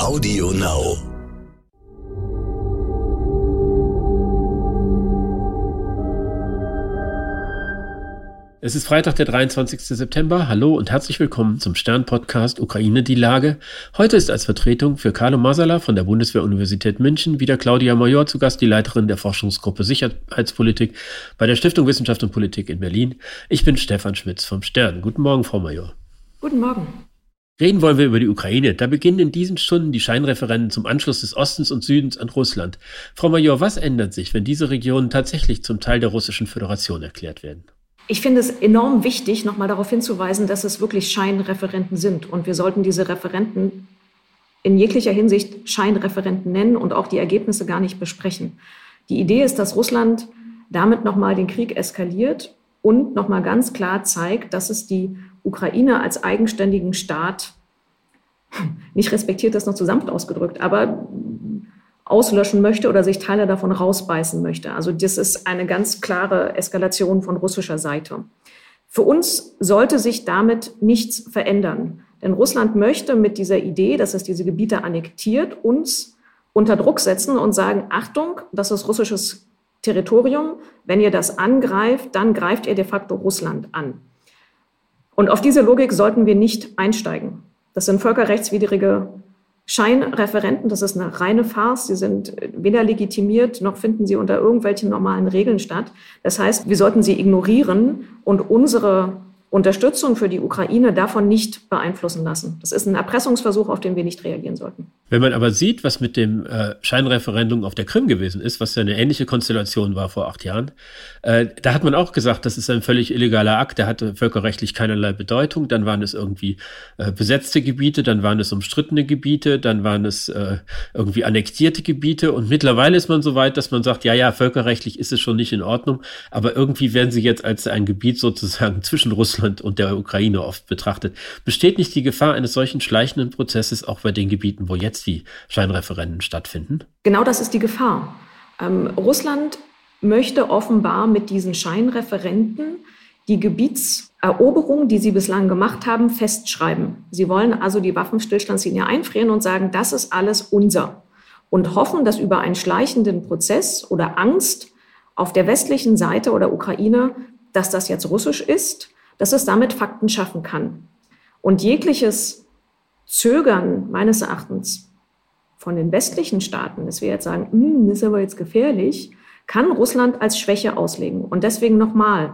Audio Now. Es ist Freitag, der 23. September. Hallo und herzlich willkommen zum Stern-Podcast Ukraine die Lage. Heute ist als Vertretung für Carlo Masala von der Bundeswehr-Universität München wieder Claudia Major zu Gast, die Leiterin der Forschungsgruppe Sicherheitspolitik bei der Stiftung Wissenschaft und Politik in Berlin. Ich bin Stefan Schmitz vom Stern. Guten Morgen, Frau Major. Guten Morgen. Reden wollen wir über die Ukraine. Da beginnen in diesen Stunden die Scheinreferenden zum Anschluss des Ostens und Südens an Russland. Frau Major, was ändert sich, wenn diese Regionen tatsächlich zum Teil der Russischen Föderation erklärt werden? Ich finde es enorm wichtig, nochmal darauf hinzuweisen, dass es wirklich Scheinreferenten sind. Und wir sollten diese Referenten in jeglicher Hinsicht Scheinreferenten nennen und auch die Ergebnisse gar nicht besprechen. Die Idee ist, dass Russland damit nochmal den Krieg eskaliert und nochmal ganz klar zeigt, dass es die Ukraine als eigenständigen Staat nicht respektiert, das noch zu sanft ausgedrückt, aber auslöschen möchte oder sich Teile davon rausbeißen möchte. Also das ist eine ganz klare Eskalation von russischer Seite. Für uns sollte sich damit nichts verändern. Denn Russland möchte mit dieser Idee, dass es diese Gebiete annektiert, uns unter Druck setzen und sagen, Achtung, das ist russisches Territorium. Wenn ihr das angreift, dann greift ihr de facto Russland an. Und auf diese Logik sollten wir nicht einsteigen. Das sind völkerrechtswidrige Scheinreferenten, das ist eine reine Farce. Sie sind weder legitimiert noch finden sie unter irgendwelchen normalen Regeln statt. Das heißt, wir sollten sie ignorieren und unsere Unterstützung für die Ukraine davon nicht beeinflussen lassen. Das ist ein Erpressungsversuch, auf den wir nicht reagieren sollten. Wenn man aber sieht, was mit dem äh, Scheinreferendum auf der Krim gewesen ist, was ja eine ähnliche Konstellation war vor acht Jahren, äh, da hat man auch gesagt, das ist ein völlig illegaler Akt, der hatte völkerrechtlich keinerlei Bedeutung. Dann waren es irgendwie äh, besetzte Gebiete, dann waren es umstrittene Gebiete, dann waren es äh, irgendwie annektierte Gebiete und mittlerweile ist man so weit, dass man sagt, ja, ja, völkerrechtlich ist es schon nicht in Ordnung, aber irgendwie werden sie jetzt als ein Gebiet sozusagen zwischen Russland Russland und der Ukraine oft betrachtet. Besteht nicht die Gefahr eines solchen schleichenden Prozesses auch bei den Gebieten, wo jetzt die Scheinreferenden stattfinden? Genau das ist die Gefahr. Ähm, Russland möchte offenbar mit diesen Scheinreferenten die Gebietseroberung, die sie bislang gemacht haben, festschreiben. Sie wollen also die Waffenstillstandslinie einfrieren und sagen, das ist alles unser. Und hoffen, dass über einen schleichenden Prozess oder Angst auf der westlichen Seite oder Ukraine, dass das jetzt russisch ist, dass es damit Fakten schaffen kann. Und jegliches Zögern meines Erachtens von den westlichen Staaten, dass wir jetzt sagen, hm, das ist aber jetzt gefährlich, kann Russland als Schwäche auslegen. Und deswegen nochmal,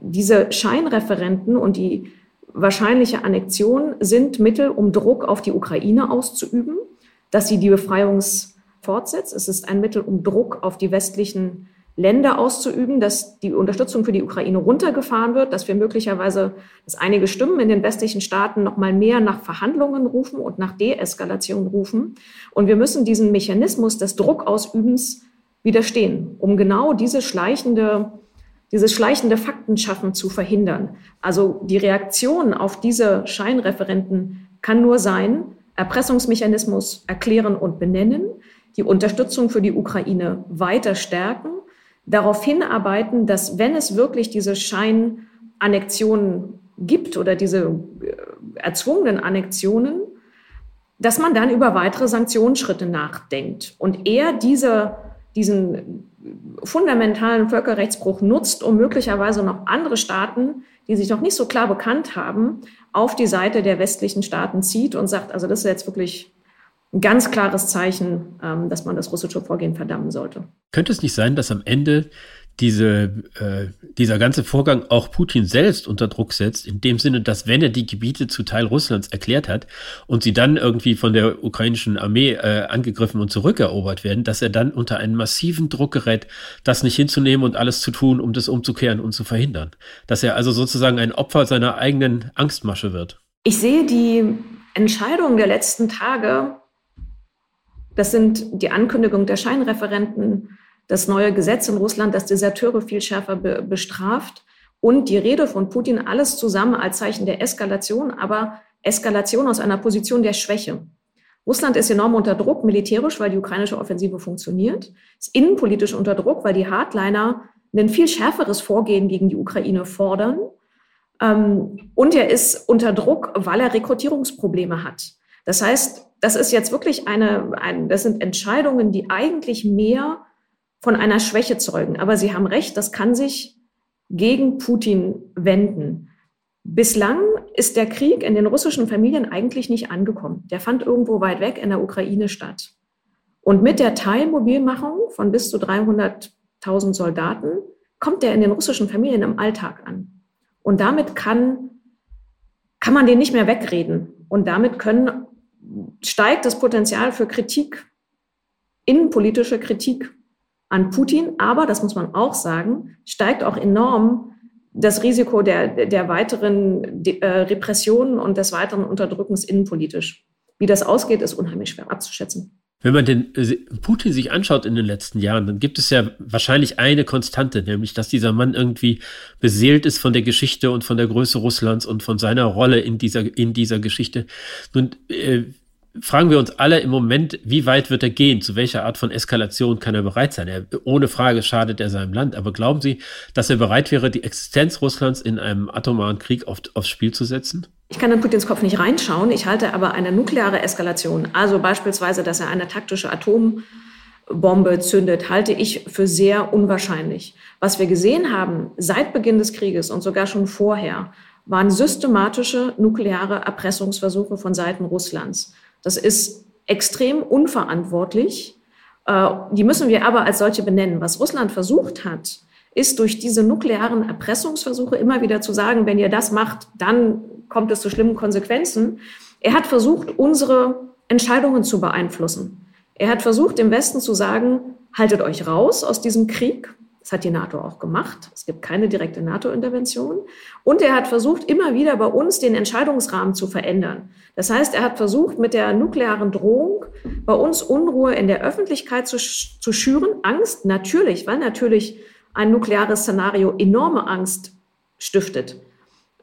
diese Scheinreferenten und die wahrscheinliche Annexion sind Mittel, um Druck auf die Ukraine auszuüben, dass sie die Befreiung fortsetzt. Es ist ein Mittel, um Druck auf die westlichen Länder auszuüben, dass die Unterstützung für die Ukraine runtergefahren wird, dass wir möglicherweise, dass einige Stimmen in den westlichen Staaten noch mal mehr nach Verhandlungen rufen und nach Deeskalation rufen. Und wir müssen diesen Mechanismus des Druckausübens widerstehen, um genau diese schleichende, dieses schleichende Faktenschaffen zu verhindern. Also die Reaktion auf diese Scheinreferenten kann nur sein, Erpressungsmechanismus erklären und benennen, die Unterstützung für die Ukraine weiter stärken darauf hinarbeiten, dass wenn es wirklich diese Scheinannexionen gibt oder diese äh, erzwungenen Annexionen, dass man dann über weitere Sanktionsschritte nachdenkt und eher diese, diesen fundamentalen Völkerrechtsbruch nutzt, um möglicherweise noch andere Staaten, die sich noch nicht so klar bekannt haben, auf die Seite der westlichen Staaten zieht und sagt, also das ist jetzt wirklich ein ganz klares Zeichen, ähm, dass man das russische Vorgehen verdammen sollte. Könnte es nicht sein, dass am Ende diese, äh, dieser ganze Vorgang auch Putin selbst unter Druck setzt, in dem Sinne, dass wenn er die Gebiete zu Teil Russlands erklärt hat und sie dann irgendwie von der ukrainischen Armee äh, angegriffen und zurückerobert werden, dass er dann unter einen massiven Druck gerät, das nicht hinzunehmen und alles zu tun, um das umzukehren und zu verhindern. Dass er also sozusagen ein Opfer seiner eigenen Angstmasche wird. Ich sehe die Entscheidung der letzten Tage das sind die Ankündigung der Scheinreferenten, das neue Gesetz in Russland, das Deserteure viel schärfer be bestraft und die Rede von Putin, alles zusammen als Zeichen der Eskalation, aber Eskalation aus einer Position der Schwäche. Russland ist enorm unter Druck, militärisch, weil die ukrainische Offensive funktioniert, ist innenpolitisch unter Druck, weil die Hardliner ein viel schärferes Vorgehen gegen die Ukraine fordern. Ähm, und er ist unter Druck, weil er Rekrutierungsprobleme hat. Das heißt, das ist jetzt wirklich eine, ein, das sind Entscheidungen, die eigentlich mehr von einer Schwäche zeugen. Aber Sie haben recht, das kann sich gegen Putin wenden. Bislang ist der Krieg in den russischen Familien eigentlich nicht angekommen. Der fand irgendwo weit weg in der Ukraine statt. Und mit der Teilmobilmachung von bis zu 300.000 Soldaten kommt der in den russischen Familien im Alltag an. Und damit kann, kann man den nicht mehr wegreden. Und damit können, steigt das Potenzial für Kritik, innenpolitische Kritik an Putin. Aber, das muss man auch sagen, steigt auch enorm das Risiko der, der weiteren äh, Repressionen und des weiteren Unterdrückens innenpolitisch. Wie das ausgeht, ist unheimlich schwer abzuschätzen. Wenn man den äh, Putin sich anschaut in den letzten Jahren, dann gibt es ja wahrscheinlich eine Konstante, nämlich dass dieser Mann irgendwie beseelt ist von der Geschichte und von der Größe Russlands und von seiner Rolle in dieser in dieser Geschichte. Nun äh, fragen wir uns alle im Moment, wie weit wird er gehen? Zu welcher Art von Eskalation kann er bereit sein? Er, ohne Frage schadet er seinem Land. Aber glauben Sie, dass er bereit wäre, die Existenz Russlands in einem atomaren Krieg auf, aufs Spiel zu setzen? Ich kann in Putins Kopf nicht reinschauen. Ich halte aber eine nukleare Eskalation, also beispielsweise, dass er eine taktische Atombombe zündet, halte ich für sehr unwahrscheinlich. Was wir gesehen haben seit Beginn des Krieges und sogar schon vorher, waren systematische nukleare Erpressungsversuche von Seiten Russlands. Das ist extrem unverantwortlich. Äh, die müssen wir aber als solche benennen. Was Russland versucht hat, ist durch diese nuklearen Erpressungsversuche immer wieder zu sagen, wenn ihr das macht, dann kommt es zu schlimmen Konsequenzen. Er hat versucht, unsere Entscheidungen zu beeinflussen. Er hat versucht, dem Westen zu sagen, haltet euch raus aus diesem Krieg. Das hat die NATO auch gemacht. Es gibt keine direkte NATO-Intervention. Und er hat versucht, immer wieder bei uns den Entscheidungsrahmen zu verändern. Das heißt, er hat versucht, mit der nuklearen Drohung bei uns Unruhe in der Öffentlichkeit zu, zu schüren. Angst, natürlich, weil natürlich ein nukleares Szenario enorme Angst stiftet.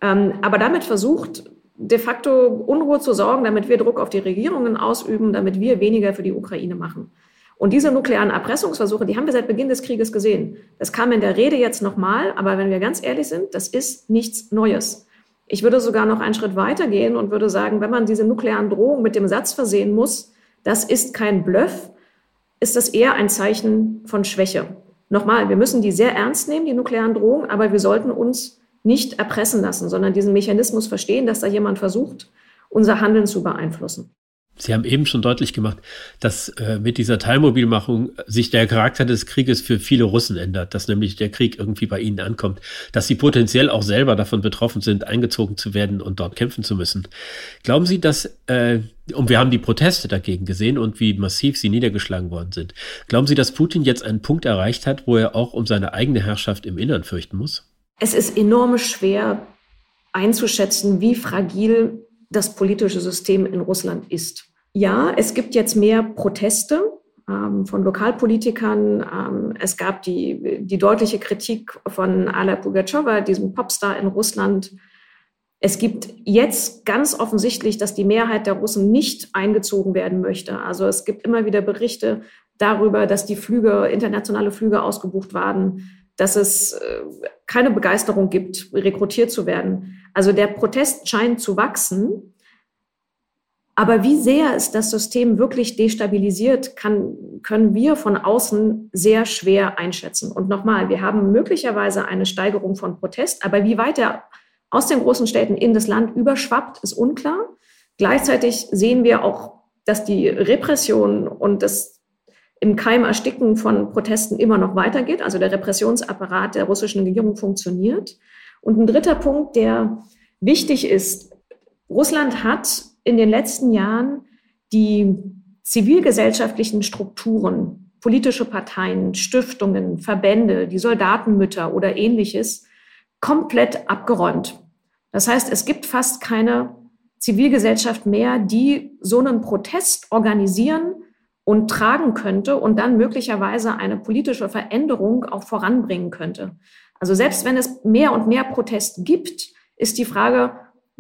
Ähm, aber damit versucht, de facto Unruhe zu sorgen, damit wir Druck auf die Regierungen ausüben, damit wir weniger für die Ukraine machen. Und diese nuklearen Erpressungsversuche, die haben wir seit Beginn des Krieges gesehen. Das kam in der Rede jetzt nochmal, aber wenn wir ganz ehrlich sind, das ist nichts Neues. Ich würde sogar noch einen Schritt weiter gehen und würde sagen, wenn man diese nuklearen Drohungen mit dem Satz versehen muss, das ist kein Bluff, ist das eher ein Zeichen von Schwäche. Nochmal, wir müssen die sehr ernst nehmen, die nuklearen Drohungen, aber wir sollten uns nicht erpressen lassen, sondern diesen Mechanismus verstehen, dass da jemand versucht, unser Handeln zu beeinflussen. Sie haben eben schon deutlich gemacht, dass äh, mit dieser Teilmobilmachung sich der Charakter des Krieges für viele Russen ändert, dass nämlich der Krieg irgendwie bei ihnen ankommt, dass sie potenziell auch selber davon betroffen sind, eingezogen zu werden und dort kämpfen zu müssen. Glauben Sie, dass, äh, und wir haben die Proteste dagegen gesehen und wie massiv sie niedergeschlagen worden sind, glauben Sie, dass Putin jetzt einen Punkt erreicht hat, wo er auch um seine eigene Herrschaft im Innern fürchten muss? Es ist enorm schwer einzuschätzen, wie fragil das politische System in Russland ist. Ja, es gibt jetzt mehr Proteste ähm, von Lokalpolitikern. Ähm, es gab die, die deutliche Kritik von Ala Pugachowa, diesem Popstar in Russland. Es gibt jetzt ganz offensichtlich, dass die Mehrheit der Russen nicht eingezogen werden möchte. Also es gibt immer wieder Berichte darüber, dass die Flüge, internationale Flüge ausgebucht waren, dass es äh, keine Begeisterung gibt, rekrutiert zu werden. Also der Protest scheint zu wachsen. Aber wie sehr es das System wirklich destabilisiert, kann, können wir von außen sehr schwer einschätzen. Und nochmal, wir haben möglicherweise eine Steigerung von Protest, aber wie weit er aus den großen Städten in das Land überschwappt, ist unklar. Gleichzeitig sehen wir auch, dass die Repression und das im Keim ersticken von Protesten immer noch weitergeht. Also der Repressionsapparat der russischen Regierung funktioniert. Und ein dritter Punkt, der wichtig ist, Russland hat in den letzten Jahren die zivilgesellschaftlichen Strukturen, politische Parteien, Stiftungen, Verbände, die Soldatenmütter oder ähnliches komplett abgeräumt. Das heißt, es gibt fast keine Zivilgesellschaft mehr, die so einen Protest organisieren und tragen könnte und dann möglicherweise eine politische Veränderung auch voranbringen könnte. Also selbst wenn es mehr und mehr Protest gibt, ist die Frage,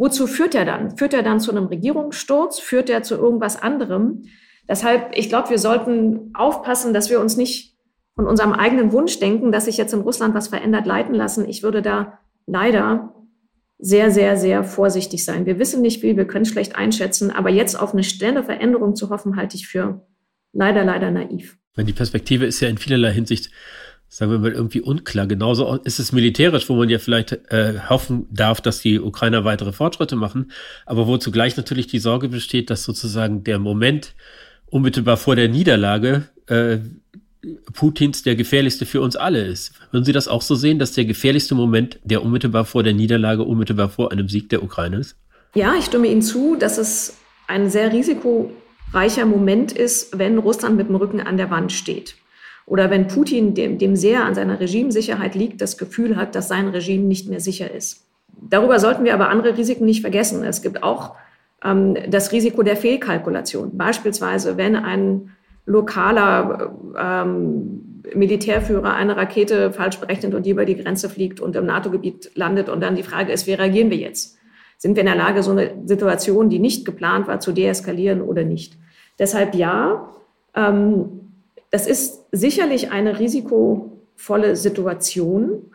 Wozu führt er dann? Führt er dann zu einem Regierungssturz? Führt er zu irgendwas anderem? Deshalb, ich glaube, wir sollten aufpassen, dass wir uns nicht von unserem eigenen Wunsch denken, dass sich jetzt in Russland was verändert, leiten lassen. Ich würde da leider sehr, sehr, sehr vorsichtig sein. Wir wissen nicht viel, wir können schlecht einschätzen, aber jetzt auf eine schnelle Veränderung zu hoffen, halte ich für leider, leider naiv. Die Perspektive ist ja in vielerlei Hinsicht, sagen wir mal, irgendwie unklar. Genauso ist es militärisch, wo man ja vielleicht äh, hoffen darf, dass die Ukrainer weitere Fortschritte machen, aber wo zugleich natürlich die Sorge besteht, dass sozusagen der Moment unmittelbar vor der Niederlage äh, Putins der gefährlichste für uns alle ist. Würden Sie das auch so sehen, dass der gefährlichste Moment, der unmittelbar vor der Niederlage, unmittelbar vor einem Sieg der Ukraine ist? Ja, ich stimme Ihnen zu, dass es ein sehr risikoreicher Moment ist, wenn Russland mit dem Rücken an der Wand steht. Oder wenn Putin, dem, dem sehr an seiner Regimesicherheit liegt, das Gefühl hat, dass sein Regime nicht mehr sicher ist. Darüber sollten wir aber andere Risiken nicht vergessen. Es gibt auch ähm, das Risiko der Fehlkalkulation. Beispielsweise, wenn ein lokaler ähm, Militärführer eine Rakete falsch berechnet und die über die Grenze fliegt und im NATO-Gebiet landet. Und dann die Frage ist, wie reagieren wir jetzt? Sind wir in der Lage, so eine Situation, die nicht geplant war, zu deeskalieren oder nicht? Deshalb ja, ähm, das ist sicherlich eine risikovolle Situation,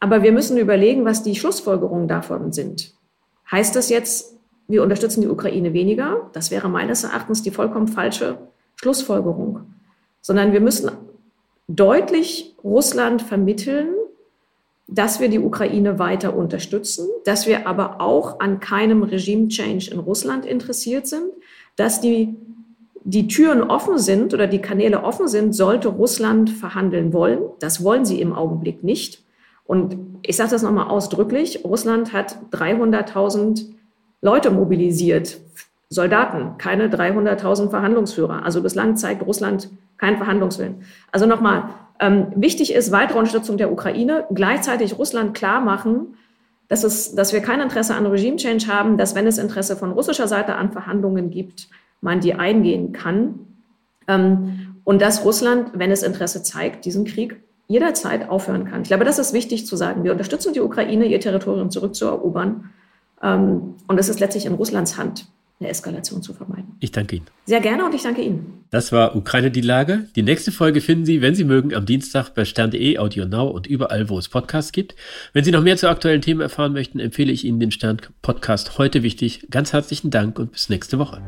aber wir müssen überlegen, was die Schlussfolgerungen davon sind. Heißt das jetzt, wir unterstützen die Ukraine weniger? Das wäre meines Erachtens die vollkommen falsche Schlussfolgerung, sondern wir müssen deutlich Russland vermitteln, dass wir die Ukraine weiter unterstützen, dass wir aber auch an keinem Regime-Change in Russland interessiert sind, dass die, die Türen offen sind oder die Kanäle offen sind, sollte Russland verhandeln wollen. Das wollen sie im Augenblick nicht. Und ich sage das nochmal ausdrücklich, Russland hat 300.000 Leute mobilisiert Soldaten, keine 300.000 Verhandlungsführer. Also bislang zeigt Russland keinen Verhandlungswillen. Also nochmal, ähm, wichtig ist weitere Unterstützung der Ukraine, gleichzeitig Russland klar machen, dass, es, dass wir kein Interesse an Regime-Change haben, dass wenn es Interesse von russischer Seite an Verhandlungen gibt, man die eingehen kann. Ähm, und dass Russland, wenn es Interesse zeigt, diesen Krieg jederzeit aufhören kann. Ich glaube, das ist wichtig zu sagen. Wir unterstützen die Ukraine, ihr Territorium zurückzuerobern. Ähm, und es ist letztlich in Russlands Hand eine Eskalation zu vermeiden. Ich danke Ihnen. Sehr gerne und ich danke Ihnen. Das war Ukraine die Lage. Die nächste Folge finden Sie, wenn Sie mögen, am Dienstag bei stern.de, Audio Now und überall, wo es Podcasts gibt. Wenn Sie noch mehr zu aktuellen Themen erfahren möchten, empfehle ich Ihnen den Stern Podcast heute wichtig. Ganz herzlichen Dank und bis nächste Woche.